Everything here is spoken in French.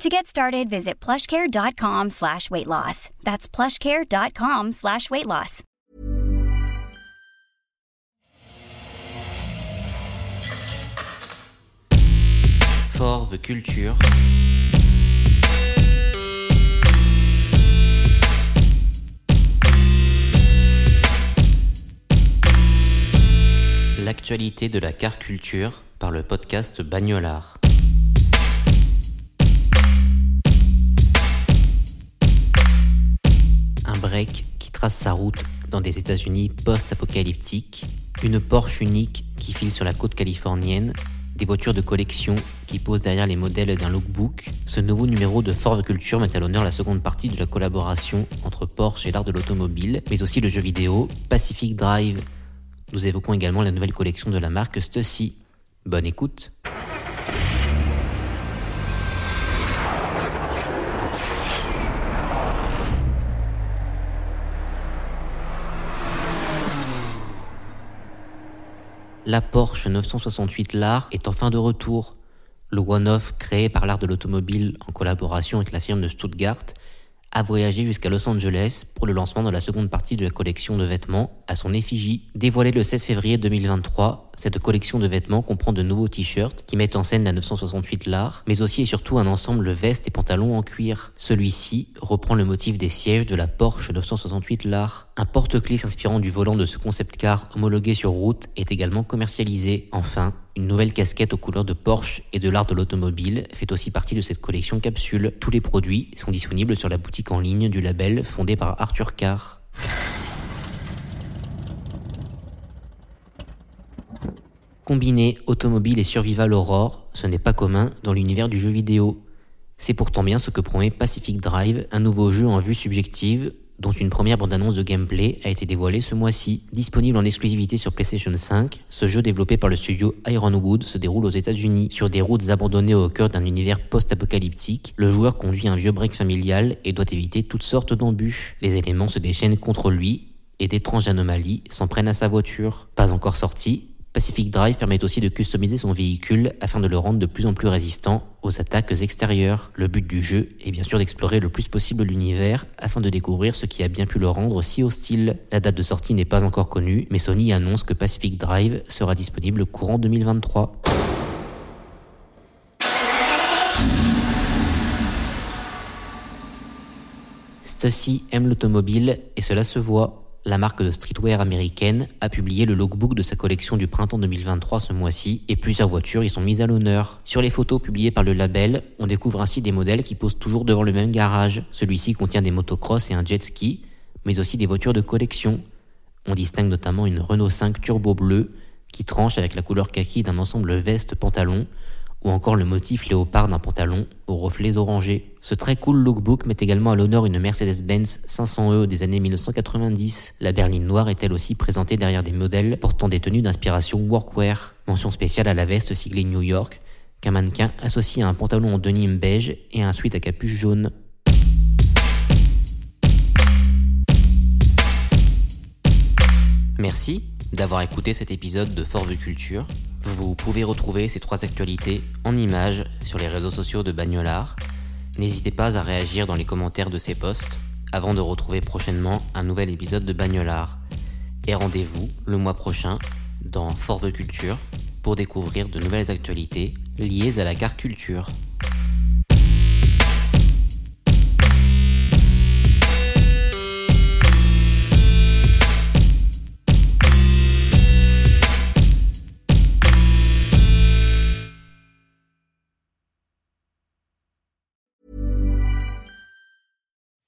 To get started, visit plushcare.com slash weight loss. That's plushcare.com slash weight loss. Fort the Culture. L'actualité de la car culture par le podcast Bagnolard. Break qui trace sa route dans des États-Unis post-apocalyptiques, une Porsche unique qui file sur la côte californienne, des voitures de collection qui posent derrière les modèles d'un lookbook, ce nouveau numéro de Ford Culture met à l'honneur la seconde partie de la collaboration entre Porsche et l'art de l'automobile, mais aussi le jeu vidéo Pacific Drive. Nous évoquons également la nouvelle collection de la marque Stussy. Bonne écoute La Porsche 968 LAR est enfin de retour. Le one-off créé par l'art de l'automobile en collaboration avec la firme de Stuttgart a voyagé jusqu'à Los Angeles pour le lancement de la seconde partie de la collection de vêtements à son effigie. Dévoilée le 16 février 2023, cette collection de vêtements comprend de nouveaux t-shirts qui mettent en scène la 968 LAR, mais aussi et surtout un ensemble de vestes et pantalons en cuir. Celui-ci reprend le motif des sièges de la Porsche 968 LAR. Un porte-clés s'inspirant du volant de ce concept car homologué sur route est également commercialisé. Enfin, une nouvelle casquette aux couleurs de Porsche et de l'art de l'automobile fait aussi partie de cette collection capsule. Tous les produits sont disponibles sur la boutique en ligne du label fondé par Arthur Carr. Combiner automobile et survival aurore, ce n'est pas commun dans l'univers du jeu vidéo. C'est pourtant bien ce que promet Pacific Drive, un nouveau jeu en vue subjective dont une première bande-annonce de gameplay a été dévoilée ce mois-ci. Disponible en exclusivité sur PlayStation 5, ce jeu développé par le studio Ironwood se déroule aux États-Unis. Sur des routes abandonnées au cœur d'un univers post-apocalyptique, le joueur conduit un vieux break familial et doit éviter toutes sortes d'embûches. Les éléments se déchaînent contre lui et d'étranges anomalies s'en prennent à sa voiture. Pas encore sorti, Pacific Drive permet aussi de customiser son véhicule afin de le rendre de plus en plus résistant aux attaques extérieures. Le but du jeu est bien sûr d'explorer le plus possible l'univers afin de découvrir ce qui a bien pu le rendre si hostile. La date de sortie n'est pas encore connue, mais Sony annonce que Pacific Drive sera disponible courant 2023. Stussy aime l'automobile et cela se voit la marque de streetwear américaine a publié le lookbook de sa collection du printemps 2023 ce mois-ci et plusieurs voitures y sont mises à l'honneur. Sur les photos publiées par le label, on découvre ainsi des modèles qui posent toujours devant le même garage. Celui-ci contient des motocross et un jet ski, mais aussi des voitures de collection. On distingue notamment une Renault 5 Turbo Bleu qui tranche avec la couleur kaki d'un ensemble veste-pantalon ou encore le motif léopard d'un pantalon aux reflets orangés. Ce très cool lookbook met également à l'honneur une Mercedes-Benz 500e des années 1990. La berline noire est elle aussi présentée derrière des modèles portant des tenues d'inspiration workwear. Mention spéciale à la veste siglée New York, qu'un mannequin associe à un pantalon en denim beige et un sweat à capuche jaune. Merci d'avoir écouté cet épisode de Force de Culture. Vous pouvez retrouver ces trois actualités en images sur les réseaux sociaux de Bagnolard. N'hésitez pas à réagir dans les commentaires de ces posts avant de retrouver prochainement un nouvel épisode de Bagnolard. Et rendez-vous le mois prochain dans Forve Culture pour découvrir de nouvelles actualités liées à la car culture.